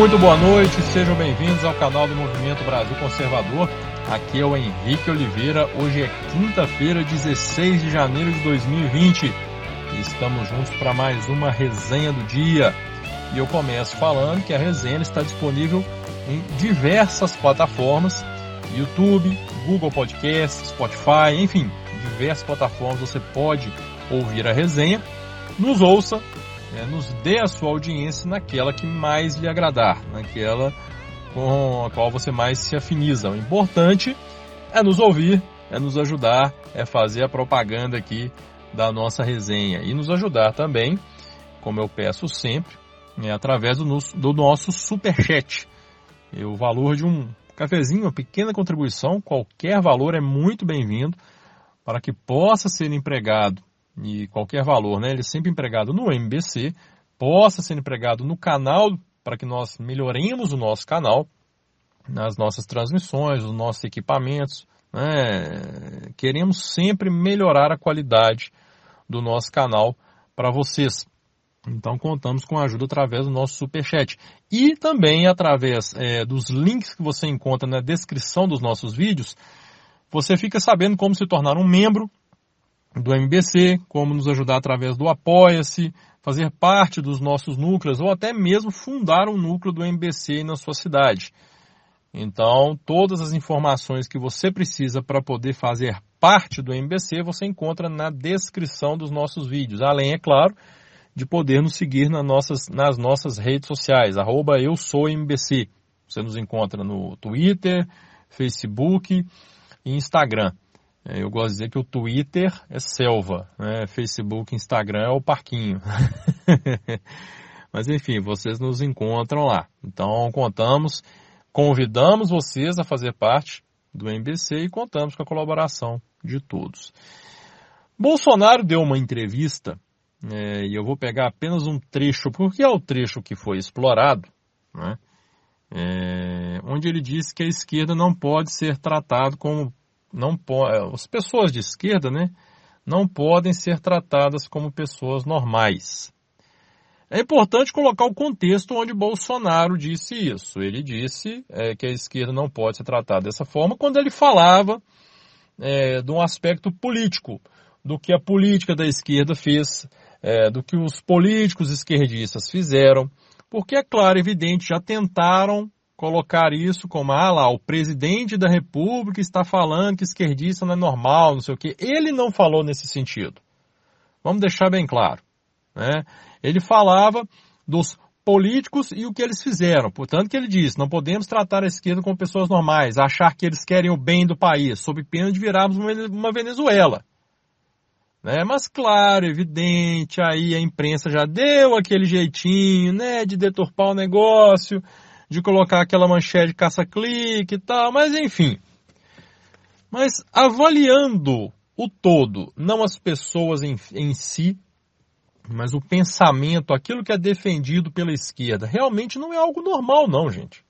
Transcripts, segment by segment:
Muito boa noite, sejam bem-vindos ao canal do Movimento Brasil Conservador. Aqui é o Henrique Oliveira. Hoje é quinta-feira, 16 de janeiro de 2020. E estamos juntos para mais uma resenha do dia. E eu começo falando que a resenha está disponível em diversas plataformas: YouTube, Google Podcast, Spotify, enfim, diversas plataformas você pode ouvir a resenha. Nos ouça, né, nos dê a sua audiência naquela que mais lhe agradar, naquela com a qual você mais se afiniza. O importante é nos ouvir, é nos ajudar, é fazer a propaganda aqui da nossa resenha e nos ajudar também, como eu peço sempre, é, através do, do nosso super chat. O valor de um cafezinho, uma pequena contribuição, qualquer valor é muito bem-vindo para que possa ser empregado e qualquer valor, né? Ele é sempre empregado no MBC, possa ser empregado no canal para que nós melhoremos o nosso canal, nas nossas transmissões, os nossos equipamentos. Né? Queremos sempre melhorar a qualidade do nosso canal para vocês. Então contamos com a ajuda através do nosso superchat. E também através é, dos links que você encontra na descrição dos nossos vídeos, você fica sabendo como se tornar um membro do MBC, como nos ajudar através do Apoia-se, fazer parte dos nossos núcleos ou até mesmo fundar um núcleo do MBC na sua cidade. Então, todas as informações que você precisa para poder fazer parte do MBC você encontra na descrição dos nossos vídeos. Além, é claro, de poder nos seguir nas nossas, nas nossas redes sociais, arroba eu sou MBC. Você nos encontra no Twitter, Facebook e Instagram. É, eu gosto de dizer que o Twitter é selva, né? Facebook, Instagram é o parquinho. Mas enfim, vocês nos encontram lá. Então contamos, convidamos vocês a fazer parte do MBC e contamos com a colaboração de todos. Bolsonaro deu uma entrevista, é, e eu vou pegar apenas um trecho, porque é o trecho que foi explorado, né? é, onde ele disse que a esquerda não pode ser tratado como não pode, as pessoas de esquerda, né, não podem ser tratadas como pessoas normais. É importante colocar o contexto onde Bolsonaro disse isso. Ele disse é, que a esquerda não pode ser tratada dessa forma quando ele falava é, de um aspecto político, do que a política da esquerda fez, é, do que os políticos esquerdistas fizeram, porque é claro, evidente, já tentaram colocar isso como, ah lá, o presidente da república está falando que esquerdista não é normal, não sei o quê. Ele não falou nesse sentido. Vamos deixar bem claro. Né? Ele falava dos políticos e o que eles fizeram. Portanto, que ele disse, não podemos tratar a esquerda como pessoas normais, achar que eles querem o bem do país, sob pena de virarmos uma Venezuela. Né? Mas claro, evidente, aí a imprensa já deu aquele jeitinho, né, de deturpar o negócio, de colocar aquela manchete caça-clique e tal, mas enfim. Mas avaliando o todo, não as pessoas em, em si, mas o pensamento, aquilo que é defendido pela esquerda, realmente não é algo normal, não, gente.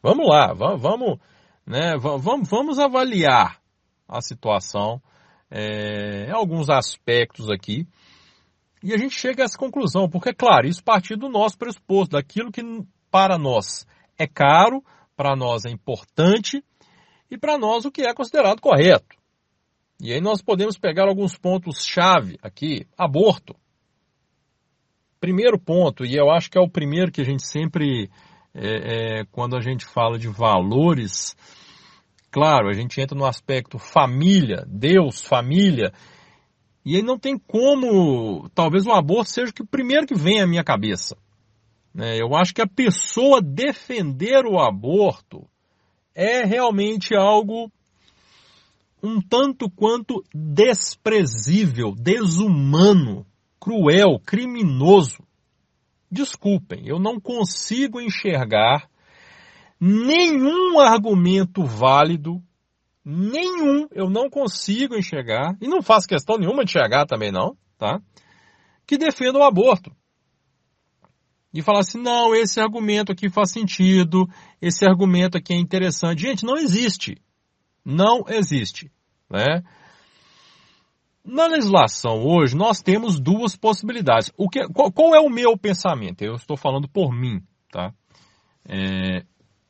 Vamos lá, vamos, né, vamos, vamos avaliar a situação, é, alguns aspectos aqui, e a gente chega a essa conclusão, porque, claro, isso partir do nosso pressuposto, daquilo que para nós é caro, para nós é importante e para nós o que é considerado correto. E aí nós podemos pegar alguns pontos-chave aqui. Aborto. Primeiro ponto, e eu acho que é o primeiro que a gente sempre, é, é, quando a gente fala de valores, claro, a gente entra no aspecto família, Deus, família, e aí não tem como, talvez o aborto seja o primeiro que vem à minha cabeça. Né? Eu acho que a pessoa defender o aborto é realmente algo um tanto quanto desprezível, desumano, cruel, criminoso. Desculpem, eu não consigo enxergar nenhum argumento válido, nenhum, eu não consigo enxergar, e não faço questão nenhuma de enxergar também não, tá? Que defenda o aborto e falar assim, não, esse argumento aqui faz sentido, esse argumento aqui é interessante. Gente, não existe. Não existe. Né? Na legislação hoje, nós temos duas possibilidades. O que, qual, qual é o meu pensamento? Eu estou falando por mim. Tá? É,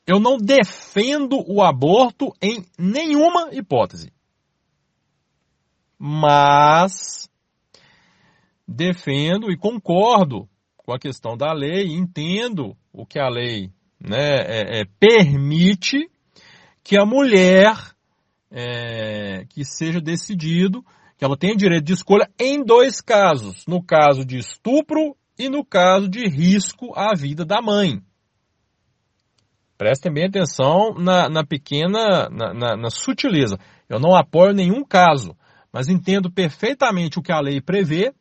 eu não defendo o aborto em nenhuma hipótese. Mas defendo e concordo com a questão da lei, entendo o que a lei né, é, é, permite que a mulher é, que seja decidido, que ela tenha direito de escolha em dois casos, no caso de estupro e no caso de risco à vida da mãe. Prestem bem atenção na, na pequena, na, na, na sutileza. Eu não apoio nenhum caso, mas entendo perfeitamente o que a lei prevê,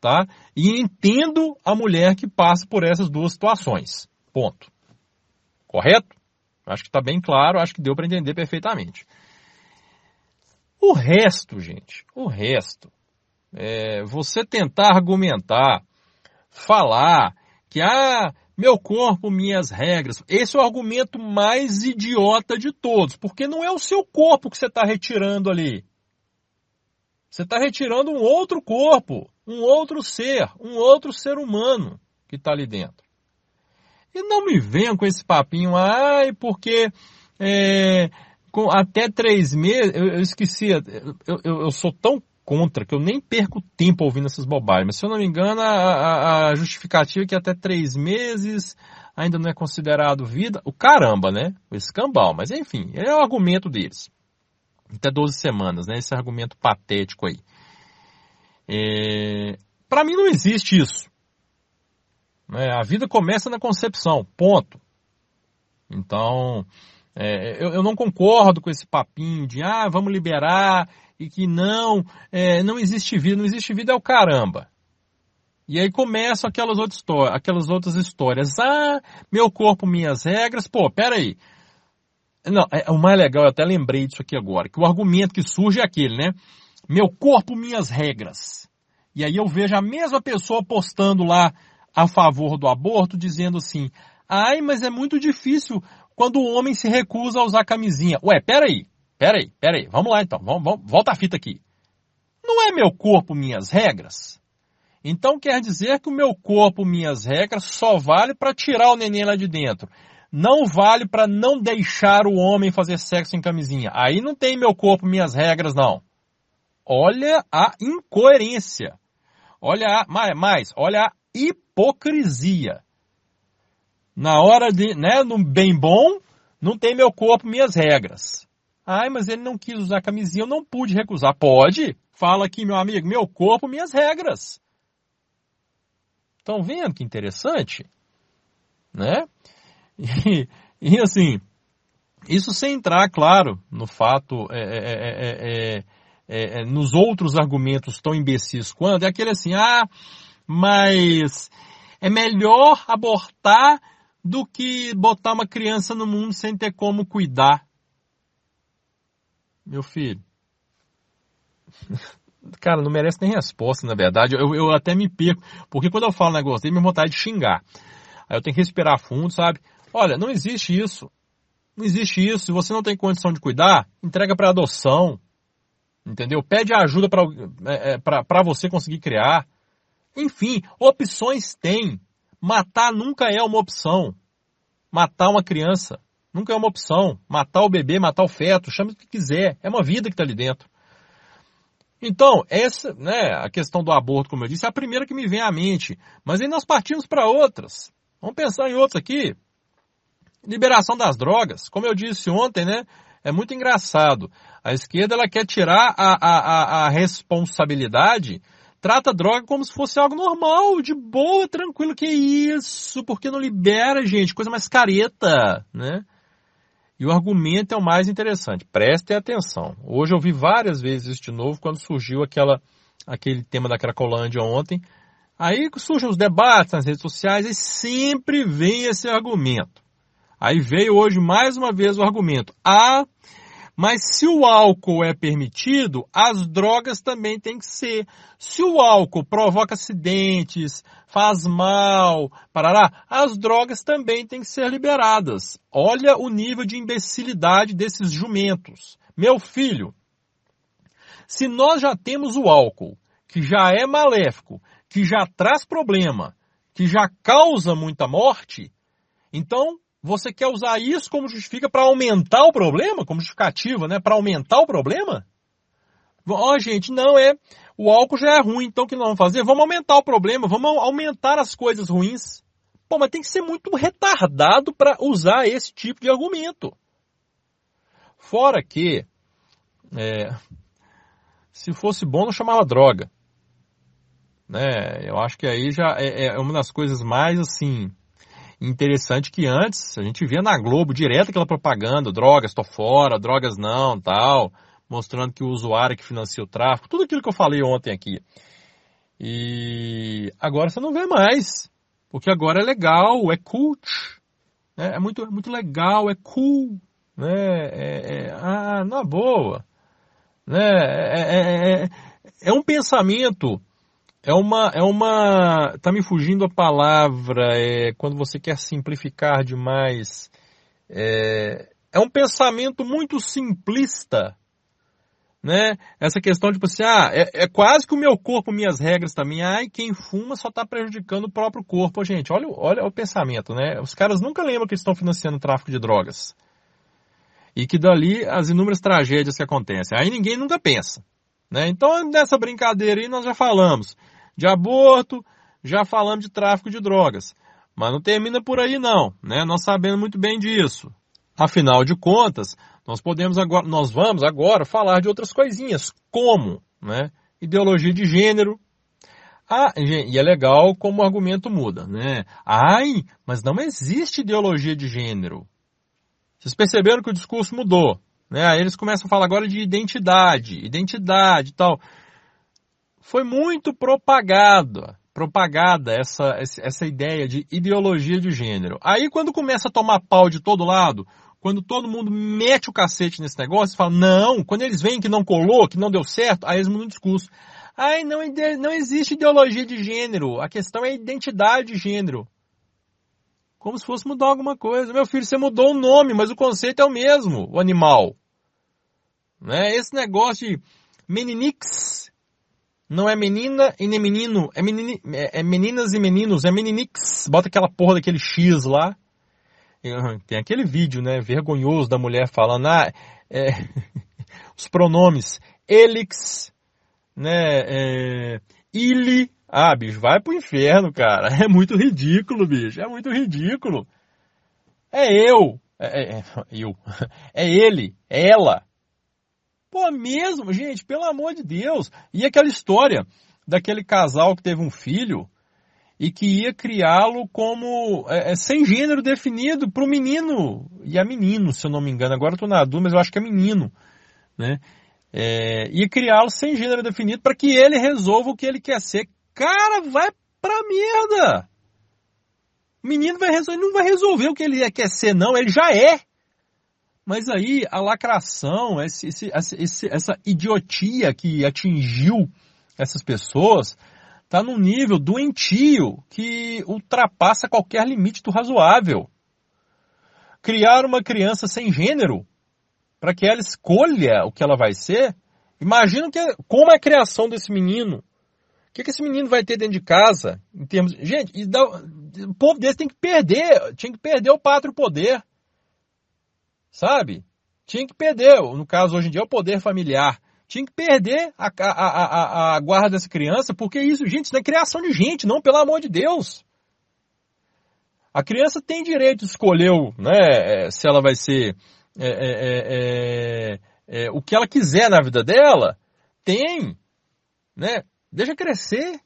tá? E entendo a mulher que passa por essas duas situações. Ponto. Correto? Acho que está bem claro, acho que deu para entender perfeitamente. O resto, gente, o resto, é você tentar argumentar, falar que, ah, meu corpo, minhas regras. Esse é o argumento mais idiota de todos, porque não é o seu corpo que você está retirando ali. Você está retirando um outro corpo, um outro ser, um outro ser humano que está ali dentro. E não me venham com esse papinho, ai, porque é, com até três meses, eu, eu esqueci, eu, eu, eu, sou tão contra que eu nem perco tempo ouvindo essas bobagens. Mas se eu não me engano, a, a, a justificativa é que até três meses ainda não é considerado vida. O caramba, né? O escambau. Mas enfim, é o argumento deles. Até 12 semanas, né? Esse argumento patético aí. É... Para mim não existe isso. É, a vida começa na concepção, ponto. Então, é, eu, eu, não concordo com esse papinho de, ah, vamos liberar e que não, é, não existe vida, não existe vida é o caramba. E aí começam aquelas outras, aquelas outras histórias. Ah, meu corpo, minhas regras. Pô, peraí. Não, é, o mais legal, eu até lembrei disso aqui agora, que o argumento que surge é aquele, né? Meu corpo, minhas regras. E aí eu vejo a mesma pessoa postando lá a favor do aborto, dizendo assim, ai, mas é muito difícil quando o homem se recusa a usar camisinha. Ué, peraí, peraí, peraí, vamos lá então, vamos, vamos, volta a fita aqui. Não é meu corpo, minhas regras? Então quer dizer que o meu corpo, minhas regras, só vale para tirar o neném lá de dentro. Não vale para não deixar o homem fazer sexo em camisinha. Aí não tem meu corpo, minhas regras, não. Olha a incoerência. Olha a, mais, olha a hipocrisia. Na hora de, né, no bem bom, não tem meu corpo, minhas regras. Ai, mas ele não quis usar camisinha, eu não pude recusar. Pode? Fala aqui, meu amigo, meu corpo, minhas regras. Estão vendo que interessante? Né? E, e, assim, isso sem entrar, claro, no fato, é, é, é, nos outros argumentos tão imbecis quanto, é aquele assim, ah, mas é melhor abortar do que botar uma criança no mundo sem ter como cuidar. Meu filho. Cara, não merece nem resposta, na verdade. Eu, eu até me perco. Porque quando eu falo um negócio, tem minha vontade de xingar. Aí eu tenho que respirar fundo, sabe? Olha, não existe isso. Não existe isso. Se você não tem condição de cuidar, entrega para adoção. Entendeu? Pede ajuda para é, é você conseguir criar. Enfim, opções tem. Matar nunca é uma opção. Matar uma criança nunca é uma opção. Matar o bebê, matar o feto, chame o que quiser. É uma vida que está ali dentro. Então, essa, né, a questão do aborto, como eu disse, é a primeira que me vem à mente. Mas aí nós partimos para outras. Vamos pensar em outras aqui. Liberação das drogas. Como eu disse ontem, né? É muito engraçado. A esquerda ela quer tirar a, a, a, responsabilidade trata droga como se fosse algo normal, de boa, tranquilo. Que isso? Porque não libera, gente? Coisa mais careta, né? E o argumento é o mais interessante. Prestem atenção. Hoje eu vi várias vezes isso de novo quando surgiu aquela, aquele tema da Cracolândia ontem. Aí surgem os debates nas redes sociais e sempre vem esse argumento. Aí veio hoje mais uma vez o argumento. Ah, mas se o álcool é permitido, as drogas também têm que ser. Se o álcool provoca acidentes, faz mal, parará, as drogas também têm que ser liberadas. Olha o nível de imbecilidade desses jumentos. Meu filho, se nós já temos o álcool, que já é maléfico, que já traz problema, que já causa muita morte, então Você quer usar isso como justifica para aumentar o problema, como justificativa, né? Para aumentar o problema? Ó, oh, gente, não é. O álcool já é ruim, então o que nós vamos fazer? Vamos aumentar o problema, vamos aumentar as coisas ruins. Pô, mas tem que ser muito retardado para usar esse tipo de argumento. Fora que, é, se fosse bom, não chamava droga. Né? Eu acho que aí já é, é uma das coisas mais assim interessante que antes a gente via na Globo direto aquela propaganda, drogas, tô fora, drogas não, tal, mostrando que o usuário que financia o tráfico, tudo aquilo que eu falei ontem aqui. E agora você não vê mais, porque agora é legal, é cult, né? é muito, é muito legal, é cool, né? É, é, ah, na boa, né? É, é, é, é um pensamento é uma, é uma, tá me fugindo a palavra, é, quando você quer simplificar demais. É, é um pensamento muito simplista, né? Essa questão de, tipo assim, ah, é, é, quase que o meu corpo, minhas regras também. Ai, quem fuma só está prejudicando o próprio corpo. Gente, olha, olha o pensamento, né? Os caras nunca lembram que estão financiando o tráfico de drogas. E que dali as inúmeras tragédias que acontecem. Aí ninguém nunca pensa. Né? Então, nessa brincadeira aí, nós já falamos de aborto, já falamos de tráfico de drogas. Mas não termina por aí não, né? Nós sabemos muito bem disso. Afinal de contas, nós podemos agora, nós vamos agora falar de outras coisinhas, como, né? Ideologia de gênero. Ah, e é legal como o argumento muda, né? Ai, mas não existe ideologia de gênero. Vocês perceberam que o discurso mudou. Né? Aí eles começam a falar agora de identidade, identidade e tal. Foi muito propagado, propagada essa, essa ideia de ideologia de gênero. Aí quando começa a tomar pau de todo lado, quando todo mundo mete o cacete nesse negócio, fala, não, quando eles veem que não colou, que não deu certo, aí eles mudam o discurso. Ai, não, não existe ideologia de gênero, a questão é identidade de gênero. Como se fosse mudar alguma coisa. Meu filho, você mudou o nome, mas o conceito é o mesmo, o animal. Né? Esse negócio de meninix não é menina e nem menino, é, menini, é, é meninas e meninos, é meninix. Bota aquela porra daquele X lá. Tem aquele vídeo, né, vergonhoso da mulher falando, ah, é, os pronomes elix, né, é, ili, ah, bicho, vai pro inferno, cara. É muito ridículo, bicho. É muito ridículo. É eu. É, é, é, eu. É ele. É ela. Pô, mesmo, gente, pelo amor de Deus. E aquela história daquele casal que teve um filho e que ia criá-lo como é, é sem gênero definido para o menino. E é menino, se eu não me engano. Agora eu tô na dúvida, mas eu acho que é menino. Né? É, ia criá-lo sem gênero definido para que ele resolva o que ele quer ser Cara, vai pra merda! O menino vai resolver, não vai resolver o que ele quer ser, não, ele já é. Mas aí a lacração, esse, esse, esse, essa idiotia que atingiu essas pessoas, está num nível doentio que ultrapassa qualquer limite do razoável. Criar uma criança sem gênero para que ela escolha o que ela vai ser, imagina que, como é a criação desse menino que, que esse menino vai ter dentro de casa? Em termos. Gente, dá, o povo desse tem que perder. Tinha que perder o pátrio poder. Sabe? Tinha que perder, no caso hoje em dia, o poder familiar. Tinha que perder a, a, a, a guarda dessa criança, porque isso, gente, isso não é criação de gente, não, pelo amor de Deus. A criança tem direito de escolher né, é, se ela vai ser é é, é, é, é, o que ela quiser na vida dela. Tem. Né? Deixa crescer.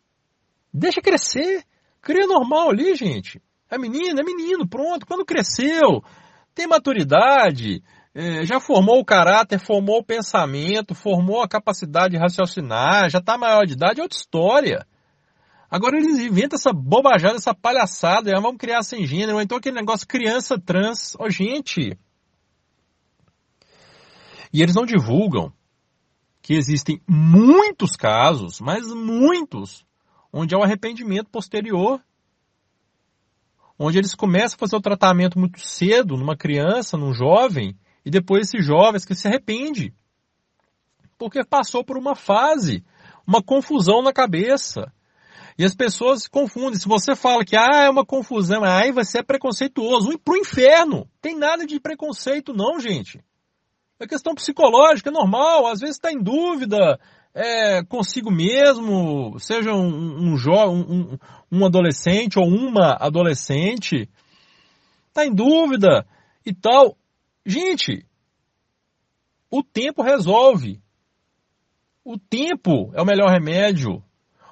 Deixa crescer. Cria normal ali, gente. É menino, é menino, pronto. Quando cresceu, tem maturidade, é, já formou o caráter, formou o pensamento, formou a capacidade de raciocinar, já está maior de idade, é outra história. Agora eles inventam essa bobajada, essa palhaçada, já vamos criar sem gênero, então aquele negócio criança trans. Ó, oh, gente. E eles não divulgam que existem muitos casos, mas muitos, onde há um arrependimento posterior, onde eles começam a fazer o tratamento muito cedo numa criança, num jovem, e depois esse jovem que se arrepende, porque passou por uma fase, uma confusão na cabeça. E as pessoas se confundem. Se você fala que ah, é uma confusão, aí você é preconceituoso. Um pro inferno. Tem nada de preconceito, não, gente. É questão psicológica, é normal. Às vezes está em dúvida é, consigo mesmo, seja um, um, um, um adolescente ou uma adolescente. Está em dúvida e tal. Gente, o tempo resolve. O tempo é o melhor remédio.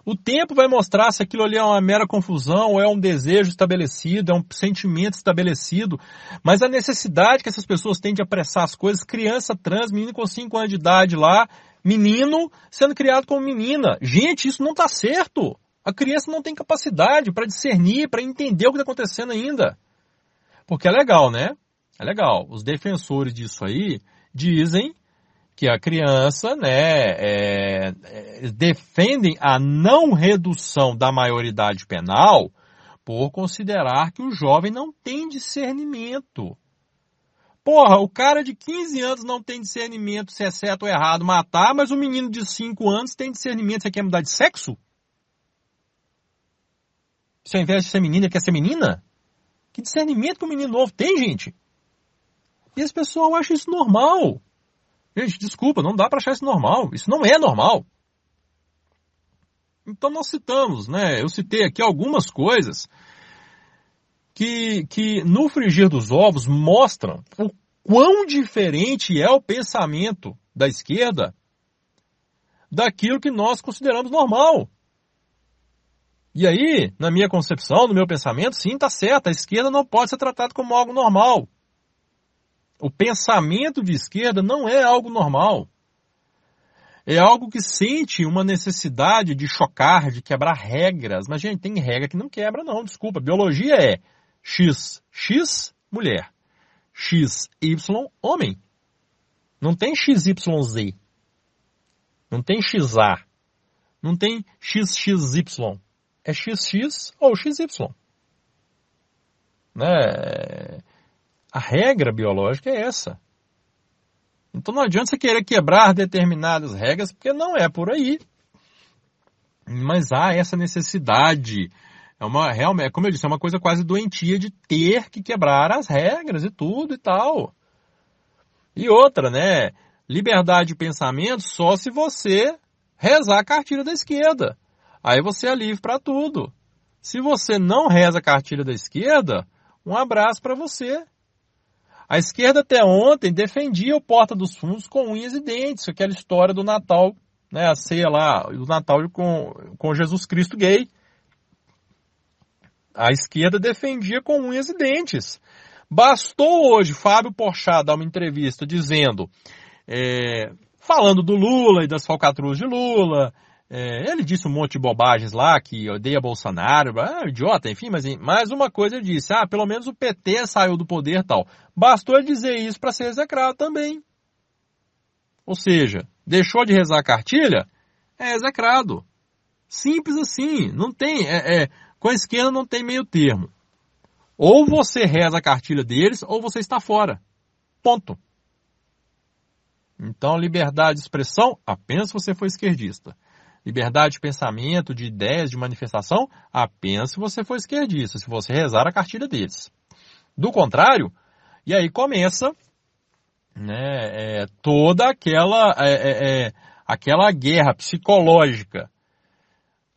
O tempo vai mostrar se aquilo ali é uma mera confusão, ou é um desejo estabelecido, é um sentimento estabelecido. Mas a necessidade que essas pessoas têm de apressar as coisas, criança trans, menino com 5 anos de idade lá, menino sendo criado como menina. Gente, isso não está certo. A criança não tem capacidade para discernir, para entender o que está acontecendo ainda. Porque é legal, né? É legal. Os defensores disso aí dizem que a criança, né, é, é, defendem a não redução da maioridade penal por considerar que o jovem não tem discernimento. Porra, o cara de 15 anos não tem discernimento se é certo ou errado matar, mas o menino de 5 anos tem discernimento. Você quer mudar de sexo? Se ao invés de ser menina, quer ser menina? Que discernimento que o menino novo tem, gente? E as pessoas acham isso normal. Gente, desculpa, não dá para achar isso normal. Isso não é normal. Então nós citamos, né? Eu citei aqui algumas coisas que, que no frigir dos ovos mostram o quão diferente é o pensamento da esquerda daquilo que nós consideramos normal. E aí, na minha concepção, no meu pensamento, sim, está certo, a esquerda não pode ser tratada como algo normal. O pensamento de esquerda não é algo normal. É algo que sente uma necessidade de chocar, de quebrar regras. Mas, gente, tem regra que não quebra, não. Desculpa. Biologia é X, X, mulher. X, Y, homem. Não tem XYZ. Não tem XA. Não tem XXY. É XX ou XY. Né? A regra biológica é essa. Então não adianta você querer quebrar determinadas regras, porque não é por aí. Mas há essa necessidade. É uma realmente, como eu disse, é uma coisa quase doentia de ter que quebrar as regras e tudo e tal. E outra, né? Liberdade de pensamento só se você rezar a cartilha da esquerda. Aí você é livre para tudo. Se você não reza a cartilha da esquerda, um abraço para você. A esquerda até ontem defendia o Porta dos Fundos com unhas e dentes, aquela história do Natal, né, a ceia lá, do Natal com, com Jesus Cristo gay. A esquerda defendia com unhas e dentes. Bastou hoje Fábio Porchat dar uma entrevista dizendo, é, falando do Lula e das falcatruas de Lula, é, ele disse um monte de bobagens lá, que odeia Bolsonaro, ah, idiota, enfim, mas mais uma coisa ele disse, ah, pelo menos o PT saiu do poder tal. Bastou ele dizer isso para ser execrado também. Ou seja, deixou de rezar a cartilha, é execrado. Simples assim, não tem, é, é, com a esquerda não tem meio termo. Ou você reza a cartilha deles, ou você está fora. Ponto. Então, liberdade de expressão, apenas se você for esquerdista. Liberdade de pensamento, de ideias, de manifestação, apenas se você for esquerdista, se você rezar a cartilha deles. Do contrário, e aí começa né, é, toda aquela, é, é, é, aquela guerra psicológica.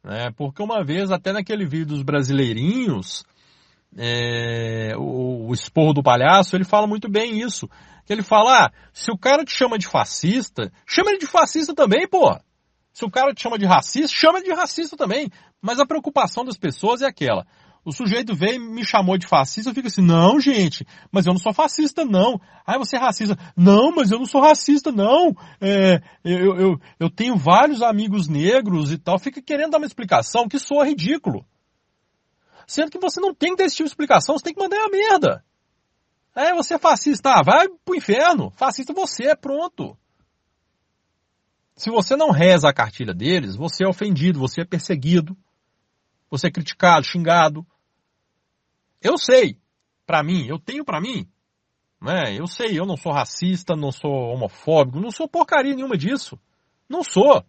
Né, porque uma vez, até naquele vídeo dos brasileirinhos, é, o, o esporro do palhaço, ele fala muito bem isso. Que ele fala, ah, se o cara te chama de fascista, chama ele de fascista também, pô. Se o cara te chama de racista, chama de racista também. Mas a preocupação das pessoas é aquela. O sujeito veio e me chamou de fascista, eu fico assim, não, gente, mas eu não sou fascista, não. Ah, você é racista. Não, mas eu não sou racista, não. É, eu, eu, eu tenho vários amigos negros e tal. Fica querendo dar uma explicação que soa ridículo. Sendo que você não tem que ter esse tipo de explicação, você tem que mandar a merda. É, você é fascista, ah, vai pro inferno. Fascista você, é pronto. Se você não reza a cartilha deles, você é ofendido, você é perseguido, você é criticado, xingado. Eu sei, para mim, eu tenho para mim, né? Eu sei, eu não sou racista, não sou homofóbico, não sou porcaria nenhuma disso. Não sou.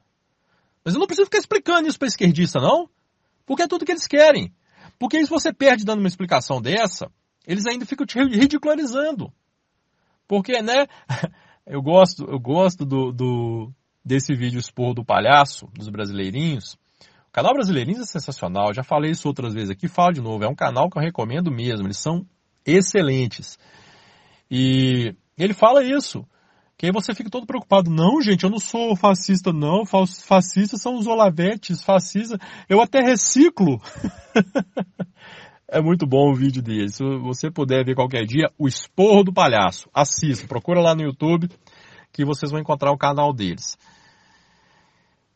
Mas eu não preciso ficar explicando isso para esquerdista, não. Porque é tudo que eles querem. Porque se você perde dando uma explicação dessa, eles ainda ficam te ridicularizando. Porque, né? Eu gosto, eu gosto do, do desse vídeo expor do palhaço, dos brasileirinhos. O canal Brasileirinhos é sensacional, já falei isso outras vezes aqui, falo de novo, é um canal que eu recomendo mesmo, eles são excelentes. E ele fala isso, que aí você fica todo preocupado. Não, gente, eu não sou fascista, não. Fascistas são os olavetes, fascistas. Eu até reciclo. é muito bom o vídeo dele. Se você puder ver qualquer dia, o esporro do palhaço. Assista, procura lá no YouTube que vocês vão encontrar o canal deles.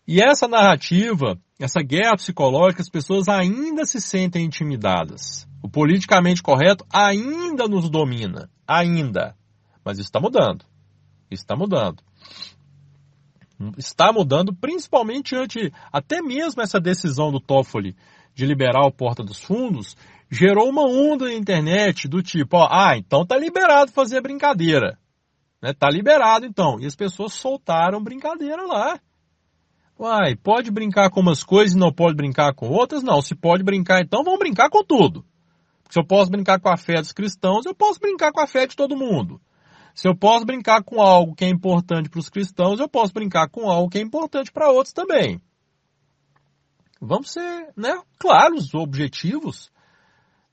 E essa narrativa, essa guerra psicológica, as pessoas ainda se sentem intimidadas. O politicamente correto ainda nos domina. Ainda. Mas está mudando. Está mudando. Está mudando, principalmente ante até mesmo essa decisão do Toffoli de liberar o Porta dos Fundos, gerou uma onda na internet do tipo, ó, ah, então tá liberado fazer brincadeira. Né? Tá liberado então. E as pessoas soltaram brincadeira lá. Uai, pode brincar com umas coisas e não pode brincar com outras? Não, se pode brincar então, vamos brincar com tudo. Se eu posso brincar com a fé dos cristãos, eu posso brincar com a fé de todo mundo. Se eu posso brincar com algo que é importante para os cristãos, eu posso brincar com algo que é importante para outros também. Vamos ser, né, claros, objetivos.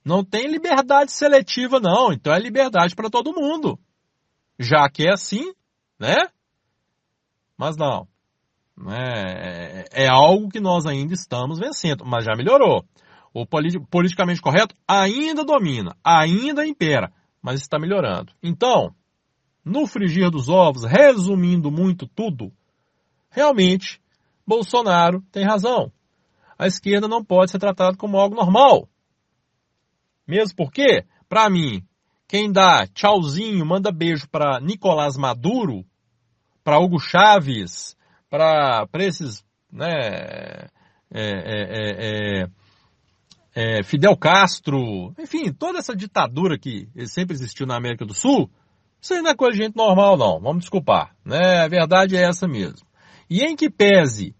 Não tem liberdade seletiva, não. Então é liberdade para todo mundo. Já que é assim, né? Mas não. É, é algo que nós ainda estamos vencendo, mas já melhorou. O politicamente correto ainda domina, ainda impera, mas está melhorando. Então, no frigir dos ovos, resumindo muito tudo, realmente Bolsonaro tem razão. A esquerda não pode ser tratada como algo normal. Mesmo porque, para mim, quem dá tchauzinho, manda beijo para Nicolás Maduro, para Hugo Chaves, para esses, né, é, é, é, é, Fidel Castro, enfim, toda essa ditadura que sempre existiu na América do Sul, isso aí não é coisa de gente normal, não. Vamos desculpar. Né? A verdade é essa mesmo. E em que pese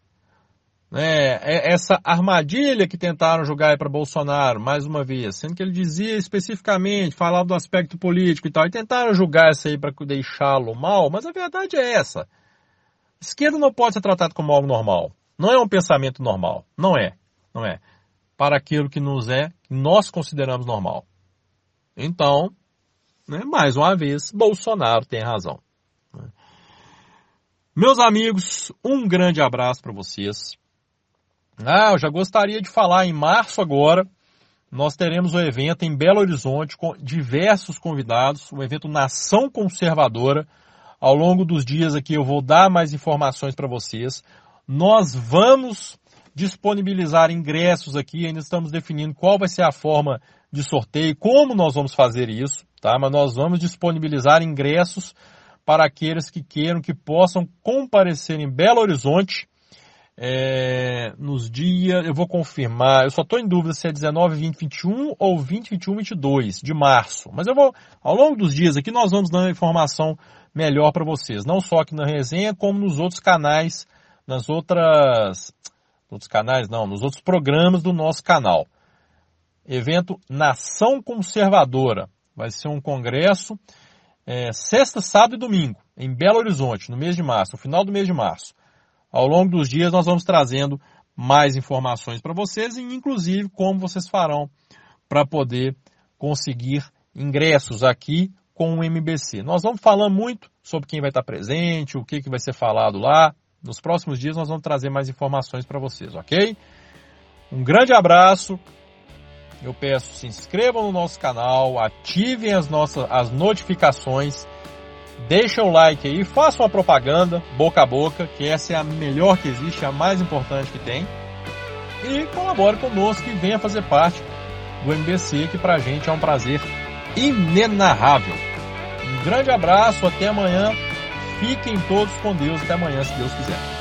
né, é essa armadilha que tentaram jogar para Bolsonaro, mais uma vez, sendo que ele dizia especificamente, falava do aspecto político e tal, e tentaram julgar isso aí para deixá-lo mal, mas a verdade é essa. Esquerda não pode ser tratado como algo normal. Não é um pensamento normal. Não é. Não é. Para aquilo que nos é, que nós consideramos normal. Então, né? Mais uma vez, Bolsonaro tem razão. Meus amigos, um grande abraço para vocês. Ah, eu já gostaria de falar em março agora. Nós teremos um evento em Belo Horizonte com diversos convidados, um evento Nação Conservadora. Ao longo dos dias aqui eu vou dar mais informações para vocês. Nós vamos disponibilizar ingressos aqui, ainda estamos definindo qual vai ser a forma de sorteio, como nós vamos fazer isso tá? Mas nós vamos disponibilizar ingressos para aqueles que queiram, que possam comparecer em Belo Horizonte é, nos dias, eu vou confirmar, eu só estou em dúvida se é 19, 20, 21 ou 20, 21, 22 de março. Mas eu vou, ao longo dos dias aqui, nós vamos dando informação melhor para vocês, não só aqui na resenha, como nos outros canais, nas outras, outros canais não, nos outros programas do nosso canal. Evento Nação Conservadora. Vai ser um congresso é, sexta, sábado e domingo, em Belo Horizonte, no mês de março, no final do mês de março. Ao longo dos dias nós vamos trazendo mais informações para vocês e inclusive como vocês farão para poder conseguir ingressos aqui com o MBC. Nós vamos falar muito sobre quem vai estar presente, o que, que vai ser falado lá. Nos próximos dias nós vamos trazer mais informações para vocês, ok? Um grande abraço eu peço se inscrevam no nosso canal, ativem as nossas as notificações, deixem o like aí, façam uma propaganda boca a boca, que essa é a melhor que existe, a mais importante que tem. E colabore conosco e venha fazer parte do MBC, que pra gente é um prazer inenarrável. Um grande abraço, até amanhã. Fiquem todos com Deus, até amanhã, se Deus quiser.